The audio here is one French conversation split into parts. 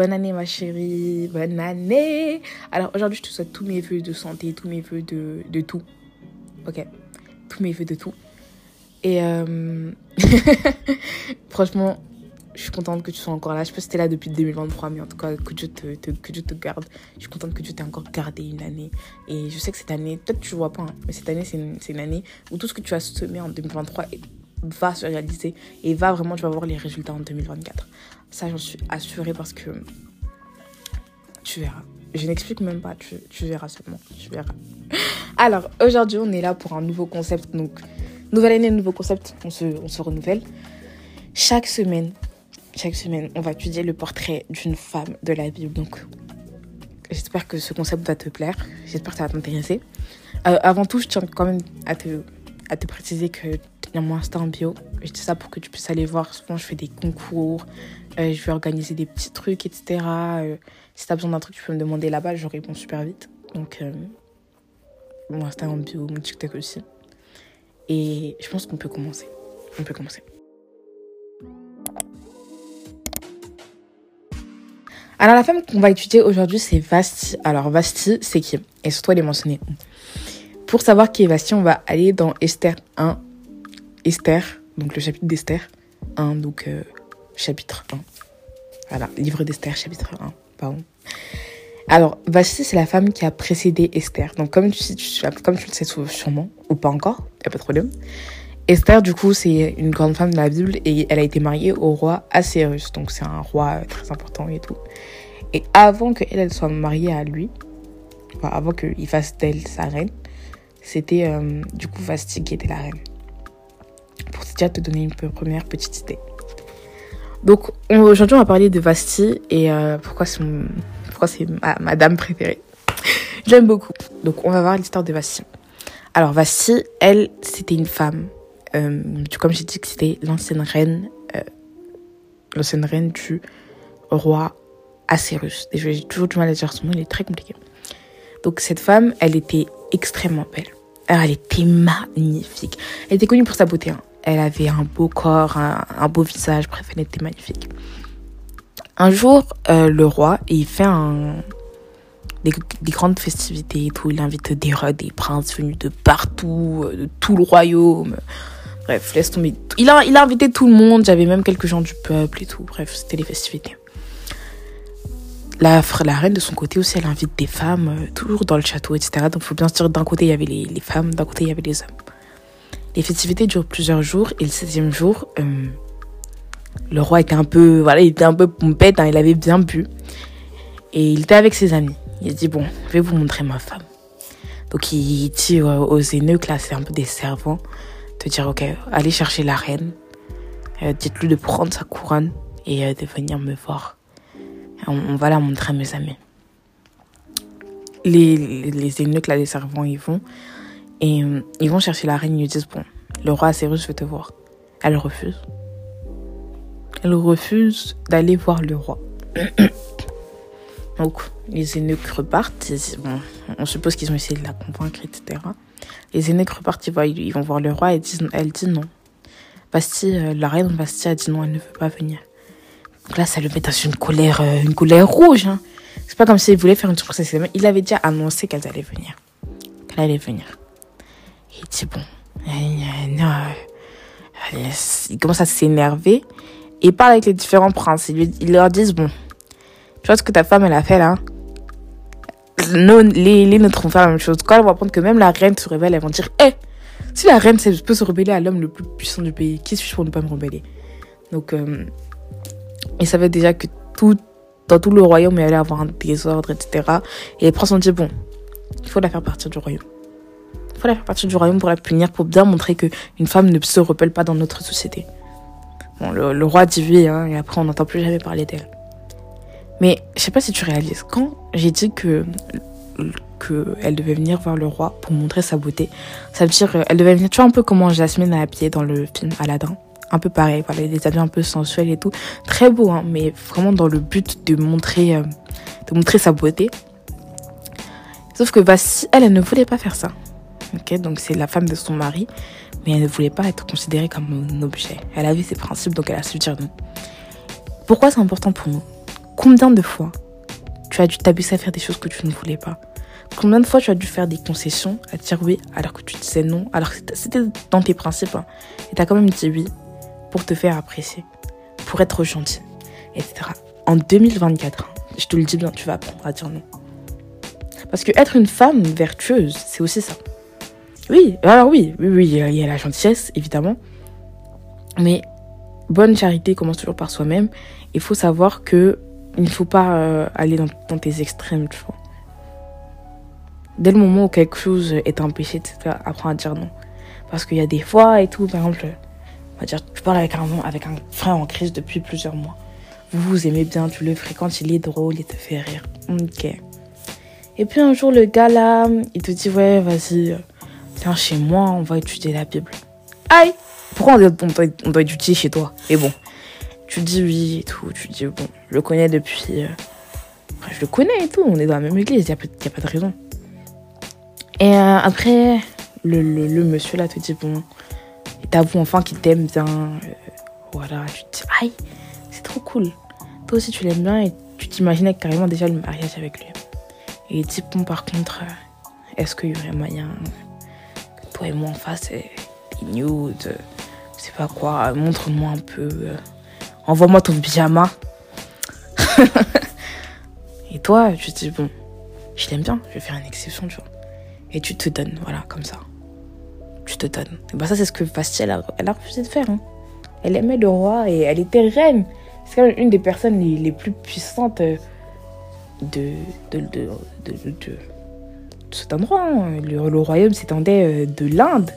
Bonne année ma chérie, bonne année. Alors aujourd'hui je te souhaite tous mes voeux de santé, tous mes voeux de, de tout. Ok, tous mes voeux de tout. Et euh... franchement, je suis contente que tu sois encore là. Je sais pas si t'es là depuis 2023, mais en tout cas, que Dieu te, que Dieu te garde. Je suis contente que Dieu t'ait encore gardé une année. Et je sais que cette année, peut-être tu vois pas, hein, mais cette année, c'est une, une, année où tout ce que tu as semé en 2023 va se réaliser et va vraiment, tu vas voir les résultats en 2024. Ça, j'en suis assurée parce que tu verras. Je n'explique même pas, tu, tu verras seulement. Tu verras. Alors, aujourd'hui, on est là pour un nouveau concept. Donc, nouvelle année, nouveau concept, on se, on se renouvelle. Chaque semaine, chaque semaine, on va étudier le portrait d'une femme de la Bible. Donc, j'espère que ce concept va te plaire. J'espère que ça va t'intéresser. Euh, avant tout, je tiens quand même à te, à te préciser que il y a mon bio. Je dis ça pour que tu puisses aller voir. Souvent, je fais des concours. Euh, je vais organiser des petits trucs, etc. Euh, si tu as besoin d'un truc, tu peux me demander là-bas. Je réponds super vite. Donc, euh, mon Insta en bio, mon TikTok aussi. Et je pense qu'on peut commencer. On peut commencer. Alors, la femme qu'on va étudier aujourd'hui, c'est Vasti. Alors, Vasti, c'est qui? Et surtout, elle est mentionnée. Pour savoir qui est Vasti, on va aller dans Esther 1. Esther, donc le chapitre d'Esther 1, donc euh, chapitre 1. Voilà, livre d'Esther, chapitre 1. Pardon. Alors, Vasti, c'est la femme qui a précédé Esther. Donc, comme tu, comme tu le sais sûrement, ou pas encore, n'y a pas de problème. Esther, du coup, c'est une grande femme de la Bible et elle a été mariée au roi Assyrus. Donc, c'est un roi très important et tout. Et avant qu'elle elle soit mariée à lui, avant qu'il fasse d'elle sa reine, c'était euh, du coup Vasti qui était la reine. Pour déjà te donner une première petite idée. Donc, aujourd'hui, on va parler de Vasti et euh, pourquoi c'est ma, dame préférée. J'aime beaucoup. Donc, on va voir l'histoire de Vasti. Alors, Vasti, elle, c'était une femme euh, comme j'ai dit que c'était l'ancienne reine, euh, l'ancienne reine du roi Assyrus. J'ai toujours du mal à dire son nom, il est très compliqué. Donc cette femme, elle était extrêmement belle. Elle était magnifique. Elle était connue pour sa beauté. Hein. Elle avait un beau corps, un, beau visage, bref, elle était magnifique. Un jour, euh, le roi, il fait des, des, grandes festivités et tout. Il invite des rois, des princes venus de partout, de tout le royaume. Bref, laisse tomber. Il a, il a invité tout le monde. J'avais même quelques gens du peuple et tout. Bref, c'était les festivités. La, la reine, de son côté aussi, elle invite des femmes, euh, toujours dans le château, etc. Donc, il faut bien se dire, d'un côté, il y avait les femmes, d'un côté, il y avait les hommes. Les festivités durent plusieurs jours. Et le 16e jour, euh, le roi était un peu, voilà, il était un peu pompette, hein, il avait bien bu. Et il était avec ses amis. Il a dit, bon, je vais vous montrer ma femme. Donc, il dit aux eunuques, là, c'est un peu des servants, de dire, ok, allez chercher la reine. Euh, Dites-lui de prendre sa couronne et euh, de venir me voir. On, va la montrer à mes amis. Les, les, là, les servants, ils vont. Et euh, ils vont chercher la reine. Ils lui disent, bon, le roi Cyrus veut te voir. Elle refuse. Elle refuse d'aller voir le roi. Donc, les eunuques repartent. On suppose qu'ils ont essayé de la convaincre, etc. Les eunuques repartent, ils, voient, ils vont voir le roi et disent, elle dit non. Bastille, euh, la reine Bastille a dit non, elle ne veut pas venir. Donc là, ça le met dans une colère, euh, une colère rouge. Hein. C'est pas comme s'il voulait faire une surprise. Il avait déjà annoncé qu'elles allaient venir. Qu'elle allait venir. Il dit bon, non. Il commence à s'énerver. Il parle avec les différents princes. Ils, leur disent bon, tu vois ce que ta femme, elle a fait là? Nous, les, les nôtres vont faire la même chose. Quand elles vont apprendre que même la reine se révèle, elles vont dire Hé, hey, si la reine peut se rebeller à l'homme le plus puissant du pays, qui suis-je pour ne pas me rebeller? Donc, euh, ils savaient déjà que tout, dans tout le royaume, il allait avoir un désordre, etc. Et les princes ont dit Bon, il faut la faire partir du royaume. Faut la faire partir du royaume pour la punir, pour bien montrer qu'une femme ne se rebelle pas dans notre société. Bon, le, roi oui, hein, et après on n'entend plus jamais parler d'elle. Mais je sais pas si tu réalises, quand j'ai dit que qu'elle devait venir voir le roi pour montrer sa beauté, ça veut dire elle devait venir, tu vois un peu comment Jasmine a habillé dans le film Aladdin, un peu pareil, voilà, des habits un peu sensuels et tout, très beau, hein, mais vraiment dans le but de montrer, euh, de montrer sa beauté. Sauf que Vassi, elle, elle ne voulait pas faire ça. Donc c'est la femme de son mari, mais elle ne voulait pas être considérée comme un objet. Elle avait ses principes, donc elle a su dire non. Pourquoi c'est important pour nous? Combien de fois tu as dû t'abuser à faire des choses que tu ne voulais pas? Combien de fois tu as dû faire des concessions à dire oui alors que tu disais non, alors que c'était dans tes principes hein, et tu as quand même dit oui pour te faire apprécier, pour être gentil, etc. En 2024, hein, je te le dis bien, tu vas apprendre à dire non. Parce que être une femme vertueuse, c'est aussi ça. Oui, alors oui, oui, oui, il y a la gentillesse, évidemment. Mais bonne charité commence toujours par soi-même. Il faut savoir que il ne faut pas euh, aller dans, dans, tes extrêmes, tu vois. Dès le moment où quelque chose est un péché, etc., apprends à dire non. Parce qu'il y a des fois et tout, par exemple, on va dire, tu avec un, avec un frère en crise depuis plusieurs mois. Vous vous aimez bien, tu le fréquentes, il est drôle, il te fait rire. Ok. Et puis un jour, le gars là, il te dit, ouais, vas-y, viens chez moi, on va étudier la Bible. Aïe Pourquoi on doit, on doit, étudier chez toi? Et bon, tu dis oui et tout, tu dis, bon, je le connais depuis... Euh, je le connais et tout, on est dans la même église, il n'y a, pas de raison. Et euh, après, le, monsieur là te dit, bon, t'avoues enfin qu'il t'aime bien. Euh, voilà, tu te dis, aïe, c'est trop cool. Toi aussi, tu l'aimes bien et tu t'imaginais carrément déjà le mariage avec lui. Et il dit, bon, par contre, est-ce qu'il y aurait moyen et moi en face, nude, je sais pas quoi, montre-moi un peu, envoie-moi ton pyjama. et toi, tu dis, bon, je l'aime bien, je vais faire une exception, tu vois. Et tu te donnes, voilà, comme ça. Tu te donnes. Et bah ça, c'est ce que Bastille, elle a, refusé de faire. Hein. Elle aimait le roi et elle était reine. C'est quand même une des personnes les, les plus puissantes de, de, de, de, cet endroit. Hein. Le, royaume s'étendait de l'Inde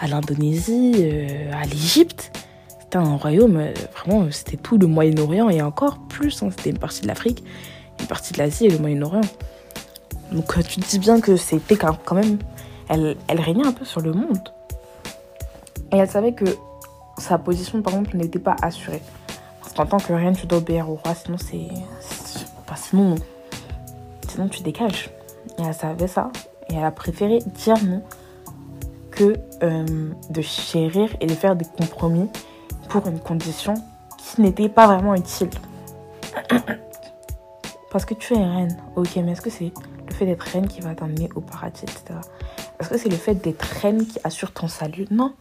à l'Indonésie, euh, à l'Égypte. C'était un royaume, euh, vraiment, c'était tout le Moyen-Orient et encore plus. Hein. C'était une partie de l'Afrique, une partie de l'Asie et le Moyen-Orient. Donc euh, tu te dis bien que c'était quand même... Elle, elle régnait un peu sur le monde. Et elle savait que sa position, par exemple, n'était pas assurée. Parce qu'en tant que reine, tu dois obéir au roi, sinon c'est... Sinon, sinon tu dégages. Et elle savait ça. Et elle a préféré dire non que euh, de chérir et de faire des compromis pour une condition qui n'était pas vraiment utile. Parce que tu es reine, ok, mais est-ce que c'est le fait d'être reine qui va t'emmener au paradis, etc. Est-ce que c'est le fait d'être reine qui assure ton salut? Non.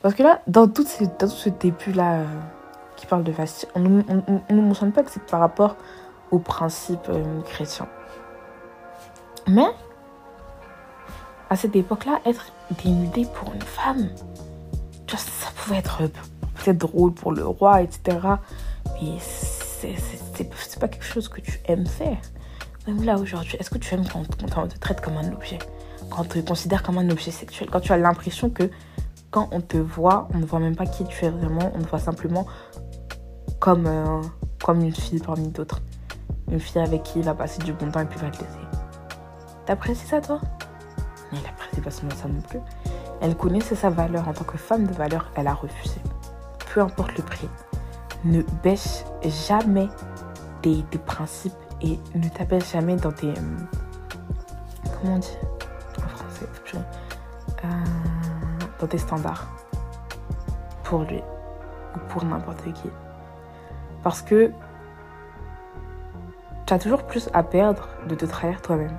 Parce que là, dans tout, ce début-là euh, qui parle de Bastille, on ne mentionne pas que c'est par rapport aux principes euh, chrétiens. Mais, à cette époque-là, être dénudée pour une femme, ça pouvait être peut-être drôle pour le roi, etc. Mais c'est pas quelque chose que tu aimes faire. Même là aujourd'hui, est-ce que tu aimes quand, on te traite comme un objet? Quand on te considère comme un objet sexuel? Quand tu as l'impression que quand on te voit, on ne voit même pas qui tu es vraiment, on te voit simplement comme, euh, une fille parmi d'autres. Une fille avec qui il va passer du bon temps et puis va te laisser. T'apprécies ça toi? Elle apprécie pas seulement ça non plus. Elle connaissait sa valeur en tant que femme de valeur, elle a refusé. Peu importe le prix. Ne baisse jamais tes, tes principes et ne t'appelle jamais dans tes. Euh, comment on dit en français euh, Dans tes standards. Pour lui. Ou pour n'importe qui. Parce que tu as toujours plus à perdre de te trahir toi-même.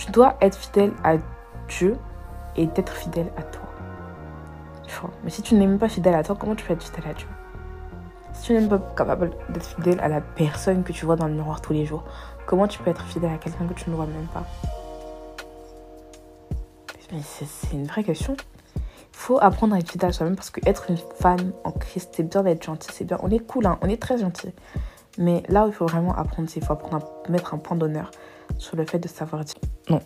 Tu dois être fidèle à Dieu et être fidèle à toi. Mais si tu n'es même pas fidèle à toi, comment tu peux être fidèle à Dieu? Si tu n'es pas capable d'être fidèle à la personne que tu vois dans le miroir tous les jours, comment tu peux être fidèle à quelqu'un que tu ne vois même pas? C'est une vraie question. Il faut apprendre à être fidèle à soi-même parce que être une femme en Christ, c'est bien d'être gentil, c'est bien. On est cool, hein, on est très gentil. Mais là où il faut vraiment apprendre, c'est qu'il faut apprendre à mettre un point d'honneur sur le fait de savoir dire non.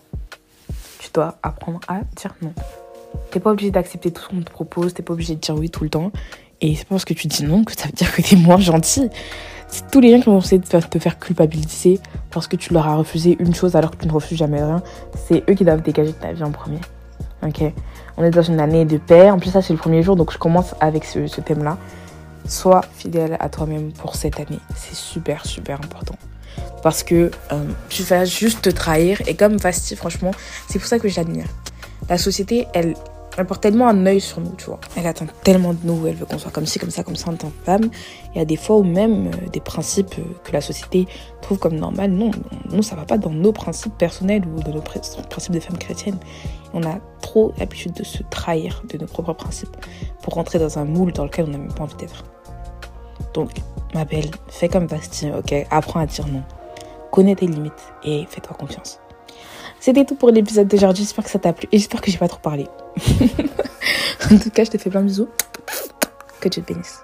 Tu dois apprendre à dire non. T'es pas obligé d'accepter tout ce qu'on te propose, t'es pas obligé de dire oui tout le temps. Et c'est pas parce que tu dis non que ça veut dire que t'es moins gentil. C'est tous les gens qui vont essayer de te faire culpabiliser parce que tu leur as refusé une chose alors que tu ne refuses jamais rien. C'est eux qui doivent dégager ta vie en premier. Ok? On est dans une année de paix. En plus, ça, c'est le premier jour, donc je commence avec ce, thème-là. Sois fidèle à toi-même pour cette année. C'est super, super important. Parce que euh, tu vas juste te trahir. Et comme Fasti, franchement, c'est pour ça que j'admire. La société, elle, porte tellement un œil sur nous, tu vois. Elle attend tellement de nous, elle veut qu'on soit comme ci, comme ça, comme ça en tant que femme. Il y a des fois où même euh, des principes euh, que la société trouve comme normal, non, nous ça va pas dans nos principes personnels ou dans nos principes de femmes chrétiennes. On a trop l'habitude de se trahir de nos propres principes pour rentrer dans un moule dans lequel on n'a même pas envie d'être. Donc, ma belle, fais comme Bastien, ok? Apprends à dire non. Connais tes limites et fais-toi confiance. C'était tout pour l'épisode d'aujourd'hui. J'espère que ça t'a plu et j'espère que j'ai pas trop parlé. en tout cas, je te fais plein de bisous. Que Dieu te bénisse.